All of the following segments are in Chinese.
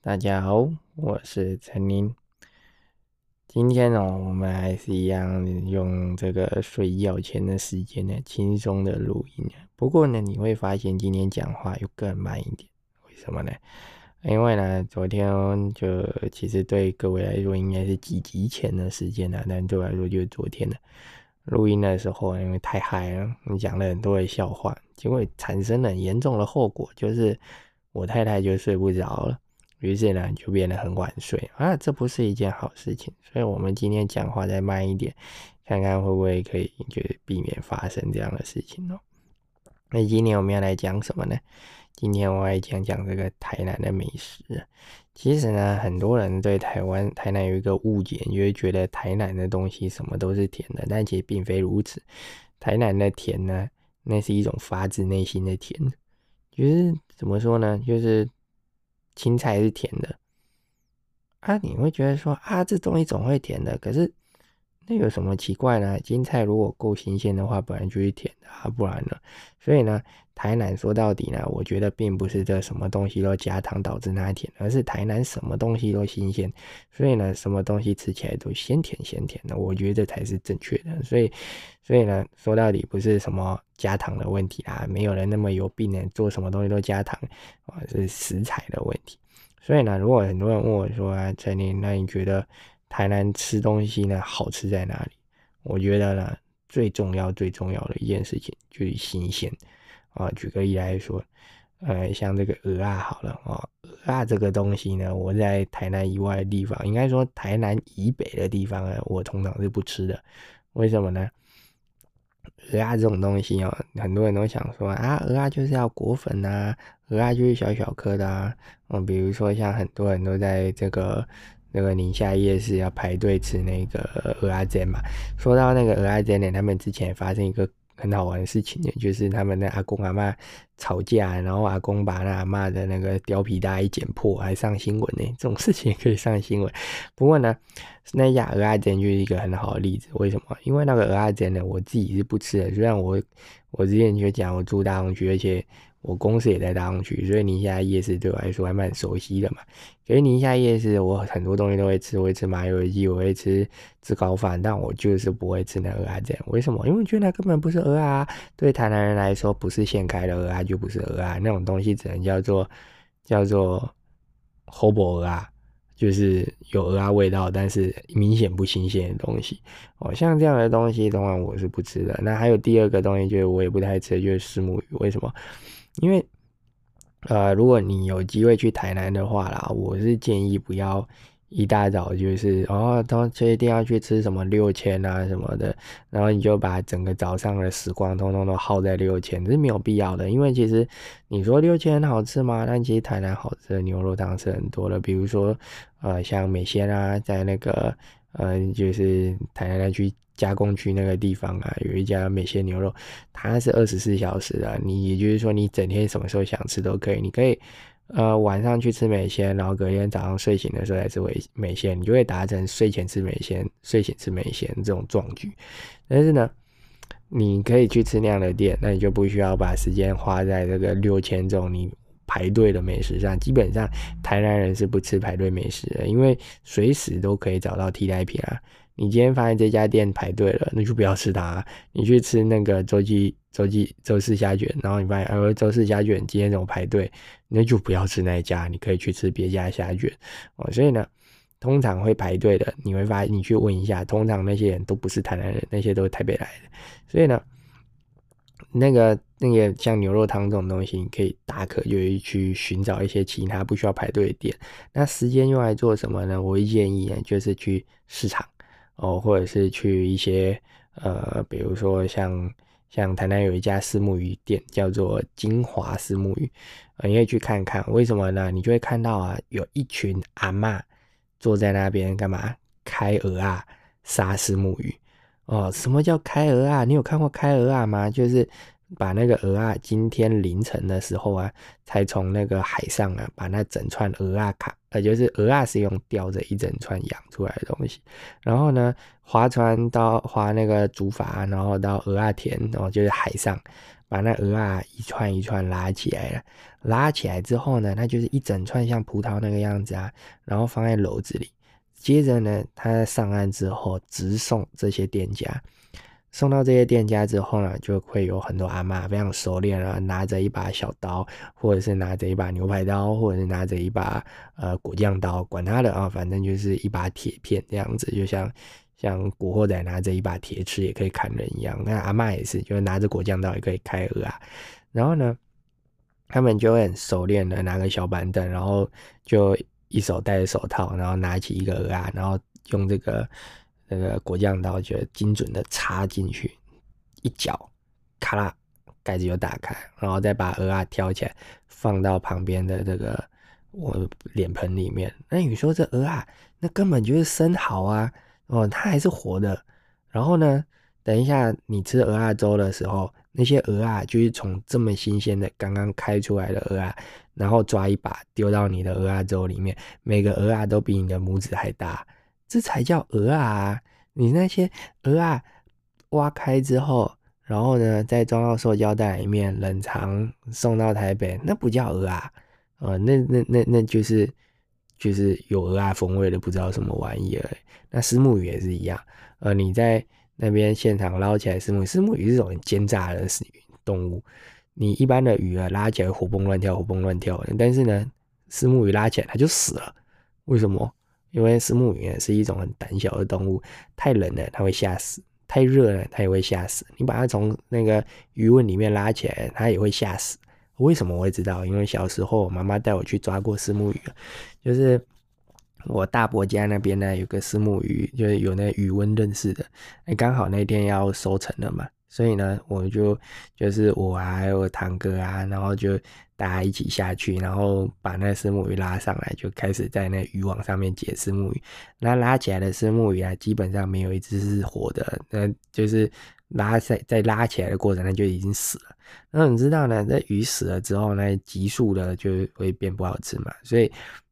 大家好，我是陈宁。今天呢，我们还是一样用这个睡觉前的时间呢，轻松的录音。不过呢，你会发现今天讲话又更慢一点，为什么呢？因为呢，昨天就其实对各位来说应该是几集前的时间了，但对我来说就是昨天的录音的时候，因为太嗨了，你讲了很多的笑话，结果产生了严重的后果，就是我太太就睡不着了。于是呢，就变得很晚睡啊，这不是一件好事情。所以，我们今天讲话再慢一点，看看会不会可以，就避免发生这样的事情哦。那今天我们要来讲什么呢？今天我来讲讲这个台南的美食。其实呢，很多人对台湾台南有一个误解，就会觉得台南的东西什么都是甜的，但其实并非如此。台南的甜呢，那是一种发自内心的甜。就是怎么说呢？就是。青菜是甜的。啊，你会觉得说啊，这东西总会甜的，可是那有什么奇怪呢？青菜如果够新鲜的话，本来就是甜的啊，不然呢？所以呢，台南说到底呢，我觉得并不是这什么东西都加糖导致它甜，而是台南什么东西都新鲜，所以呢，什么东西吃起来都鲜甜鲜甜的，我觉得这才是正确的。所以，所以呢，说到底不是什么加糖的问题啦，没有人那么有病呢，做什么东西都加糖啊，是食材的问题。所以呢，如果很多人问我说啊，陈林，那你觉得台南吃东西呢好吃在哪里？我觉得呢。最重要、最重要的一件事情就是新鲜啊！举个例来说，呃，像这个鹅啊，好了啊，鹅啊这个东西呢，我在台南以外的地方，应该说台南以北的地方呢，我通常是不吃的。为什么呢？鹅啊这种东西哦，很多人都想说啊，鹅啊就是要裹粉啊，鹅啊就是小小颗的啊。嗯，比如说像很多人都在这个。那个宁夏夜市要排队吃那个鹅阿煎嘛？说到那个鹅阿煎呢，他们之前发生一个很好玩的事情，就是他们的阿公阿妈吵架，然后阿公把那阿妈的那个貂皮大衣剪破，还上新闻呢。这种事情可以上新闻。不过呢，那家鹅阿煎就是一个很好的例子。为什么？因为那个鹅阿煎呢，我自己是不吃的。虽然我我之前就讲我住大同区，而且。我公司也在大同区，所以宁夏夜市对我来说还蛮熟悉的嘛。可是宁夏夜市，我很多东西都会吃，我会吃麻油鸡，我会吃吃高饭，但我就是不会吃那鹅啊这样。为什么？因为我觉得那根本不是鹅啊。对台南人来说，不是现开的鹅啊，就不是鹅啊。那种东西只能叫做叫做 hobo 鹅啊，就是有鹅啊味道，但是明显不新鲜的东西。哦，像这样的东西，当然我是不吃的。那还有第二个东西，就是我也不太吃，就是石目鱼。为什么？因为，呃，如果你有机会去台南的话啦，我是建议不要一大早就是哦，都就一定要去吃什么六千啊什么的，然后你就把整个早上的时光通通都耗在六千，这是没有必要的。因为其实你说六千好吃吗？但其实台南好吃的牛肉汤是很多的，比如说呃，像美鲜啊，在那个呃，就是台南区。加工区那个地方啊，有一家美鲜牛肉，它是二十四小时的。你也就是说，你整天什么时候想吃都可以。你可以，呃，晚上去吃美鲜，然后隔天早上睡醒的时候来吃美美鲜，你就会达成睡前吃美鲜，睡醒吃美鲜这种壮举。但是呢，你可以去吃那样的店，那你就不需要把时间花在这个六千这种你排队的美食上。基本上，台南人是不吃排队美食的，因为随时都可以找到替代品啊。你今天发现这家店排队了，那就不要吃它。你去吃那个周记周记周四虾卷，然后你发现哎，周四虾卷今天怎么排队？那就不要吃那一家，你可以去吃别家虾卷哦。所以呢，通常会排队的，你会发现你去问一下，通常那些人都不是台南人，那些都是台北来的。所以呢，那个那个像牛肉汤这种东西，你可以大可就去寻找一些其他不需要排队的店。那时间用来做什么呢？我会建议呢，就是去市场。哦，或者是去一些呃，比如说像像台南有一家私木鱼店，叫做金华私木鱼，你可以去看看。为什么呢？你就会看到啊，有一群阿妈坐在那边干嘛？开鹅啊，杀私木鱼。哦，什么叫开鹅啊？你有看过开鹅啊吗？就是。把那个鹅啊，今天凌晨的时候啊，才从那个海上啊，把那整串鹅啊卡，呃，就是鹅啊是用吊着一整串养出来的东西，然后呢，划船到划那个竹筏，然后到鹅啊田，然后就是海上把那鹅啊一串一串拉起来了，拉起来之后呢，它就是一整串像葡萄那个样子啊，然后放在篓子里。接着呢，他上岸之后直送这些店家，送到这些店家之后呢，就会有很多阿妈非常熟练了，拿着一把小刀，或者是拿着一把牛排刀，或者是拿着一把呃果酱刀，管他的啊，反正就是一把铁片这样子，就像。像古惑仔拿着一把铁尺也可以砍人一样，那阿妈也是，就是拿着果酱刀也可以开鹅啊。然后呢，他们就很熟练的拿个小板凳，然后就一手戴着手套，然后拿起一个鹅啊，然后用这个那个果酱刀就精准的插进去，一脚，咔啦，盖子就打开，然后再把鹅啊挑起来，放到旁边的这个我脸盆里面。那你说这鹅啊，那根本就是生蚝啊！哦，它还是活的。然后呢，等一下你吃鹅啊粥的时候，那些鹅啊就是从这么新鲜的刚刚开出来的鹅啊，然后抓一把丢到你的鹅啊粥里面，每个鹅啊都比你的拇指还大，这才叫鹅啊！你那些鹅啊挖开之后，然后呢再装到塑胶袋里面冷藏送到台北，那不叫鹅啊，呃，那那那那就是就是有鹅啊风味的，不知道什么玩意儿。那丝目鱼也是一样，呃，你在那边现场捞起来丝木鱼，丝木鱼是种很奸诈的动物。你一般的鱼啊，拉起来活蹦乱跳，活蹦乱跳，但是呢，丝目鱼拉起来它就死了。为什么？因为丝木鱼是一种很胆小的动物，太冷了它会吓死，太热了它也会吓死。你把它从那个鱼温里面拉起来，它也会吓死。为什么我会知道？因为小时候我妈妈带我去抓过丝木鱼，就是。我大伯家那边呢，有个石木鱼，就是有那鱼温认识的，哎，刚好那天要收成了嘛，所以呢，我就就是我还有堂哥啊，然后就大家一起下去，然后把那石木鱼拉上来，就开始在那渔网上面解石木鱼。那拉起来的石木鱼啊，基本上没有一只是活的，那就是拉在在拉起来的过程，那就已经死了。那你知道呢，那鱼死了之后，那急速的就会变不好吃嘛，所以。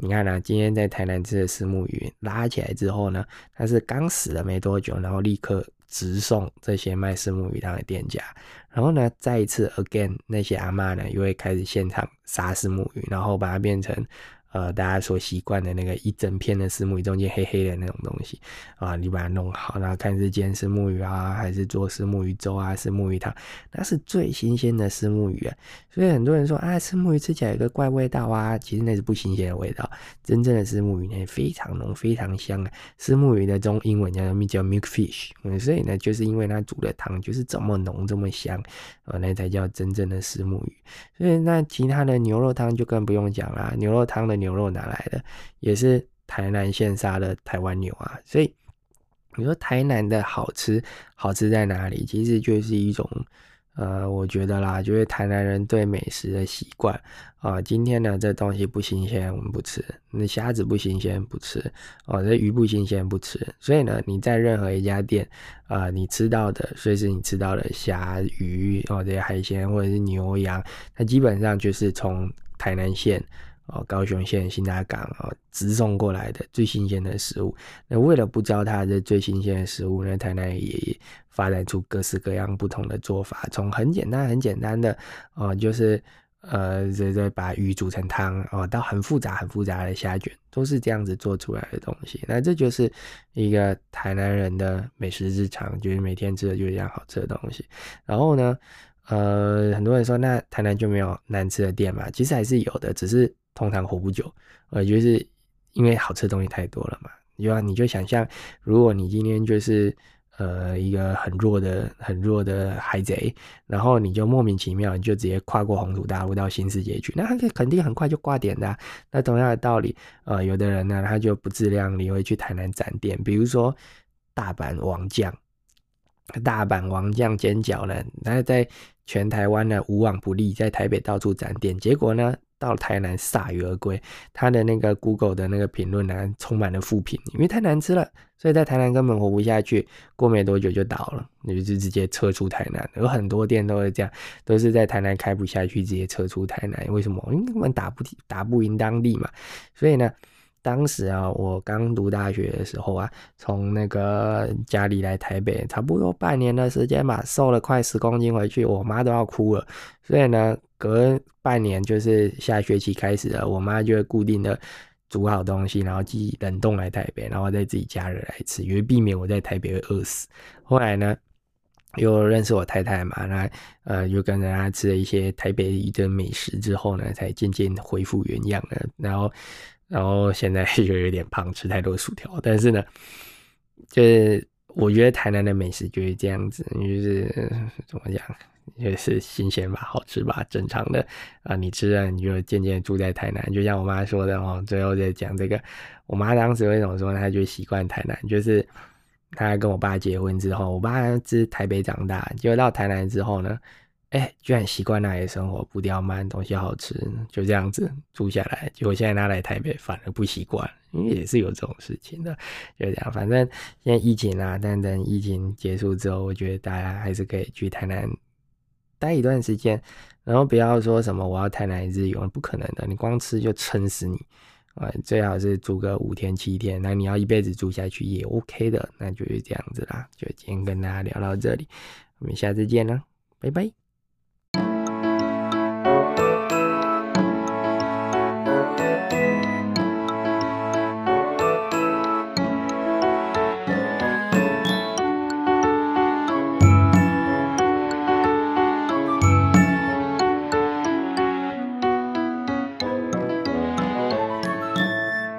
你看呢，今天在台南吃的石木鱼拉起来之后呢，它是刚死了没多久，然后立刻直送这些卖石木鱼汤的店家，然后呢，再一次 again 那些阿妈呢，又会开始现场杀石木鱼，然后把它变成。呃，大家所习惯的那个一整片的石木鱼中间黑黑的那种东西啊，你把它弄好，然后看是煎石木鱼啊，还是做石木鱼粥啊，石木鱼汤，那是最新鲜的石木鱼啊。所以很多人说啊，石木鱼吃起来有个怪味道啊，其实那是不新鲜的味道。真正的石木鱼呢，非常浓，非常香啊。石木鱼的中英文叫什叫 milk fish，所以呢，就是因为它煮的汤就是这么浓，这么香啊，那才叫真正的石木鱼。所以那其他的牛肉汤就更不用讲啦，牛肉汤的。牛肉哪来的？也是台南现杀的台湾牛啊！所以你说台南的好吃，好吃在哪里？其实就是一种，呃，我觉得啦，就是台南人对美食的习惯啊。今天呢，这东西不新鲜，我们不吃；那虾子不新鲜，不吃；哦，这鱼不新鲜，不吃。所以呢，你在任何一家店啊，你吃到的，随时你吃到的虾、鱼哦，这些海鲜或者是牛羊，它基本上就是从台南县。哦，高雄县新大港哦，直送过来的最新鲜的食物。那为了不糟蹋这最新鲜的食物呢，台南也发展出各式各样不同的做法。从很简单、很简单的哦，就是呃，这这把鱼煮成汤哦，到很复杂、很复杂的虾卷，都是这样子做出来的东西。那这就是一个台南人的美食日常，就是每天吃的就是这样好吃的东西。然后呢，呃，很多人说那台南就没有难吃的店嘛？其实还是有的，只是。通常活不久，呃，就是因为好吃的东西太多了嘛。你就你就想象，如果你今天就是呃一个很弱的、很弱的海贼，然后你就莫名其妙你就直接跨过红土大陆到新世界去，那他肯定很快就挂点的。那同样的道理，呃，有的人呢，他就不自量力会去台南展店，比如说大阪王将，大阪王将煎饺呢，他在全台湾呢无往不利，在台北到处展店，结果呢？到台南铩羽而归，他的那个 Google 的那个评论呢，充满了负评，因为太难吃了，所以在台南根本活不下去，过没多久就倒了，你就直接撤出台南。有很多店都是这样，都是在台南开不下去，直接撤出台南。为什么？因为根本打不打不赢当地嘛。所以呢，当时啊，我刚读大学的时候啊，从那个家里来台北，差不多半年的时间吧，瘦了快十公斤回去，我妈都要哭了。所以呢，隔半年就是下学期开始了，我妈就会固定的煮好东西，然后寄冷冻来台北，然后再自己加热来吃，因为避免我在台北会饿死。后来呢？又认识我太太嘛，那呃，又跟着她吃了一些台北一顿美食之后呢，才渐渐恢复原样了。然后，然后现在就有点胖，吃太多薯条。但是呢，就是我觉得台南的美食就是这样子，就是怎么讲，也是新鲜吧，好吃吧，正常的啊。你吃了，你就渐渐住在台南。就像我妈说的哦，最后再讲这个，我妈当时为什么说她就习惯台南，就是。她跟我爸结婚之后，我爸是台北长大，结果到台南之后呢，哎，居然习惯那里的生活，步调慢，东西好吃，就这样子住下来。结果现在他来台北反而不习惯，因为也是有这种事情的，就这样。反正现在疫情啊，但等疫情结束之后，我觉得大家还是可以去台南待一段时间，然后不要说什么我要太难一日用，不可能的，你光吃就撑死你。啊，最好是住个五天七天，那你要一辈子住下去也 OK 的，那就是这样子啦。就今天跟大家聊到这里，我们下次见啦，拜拜。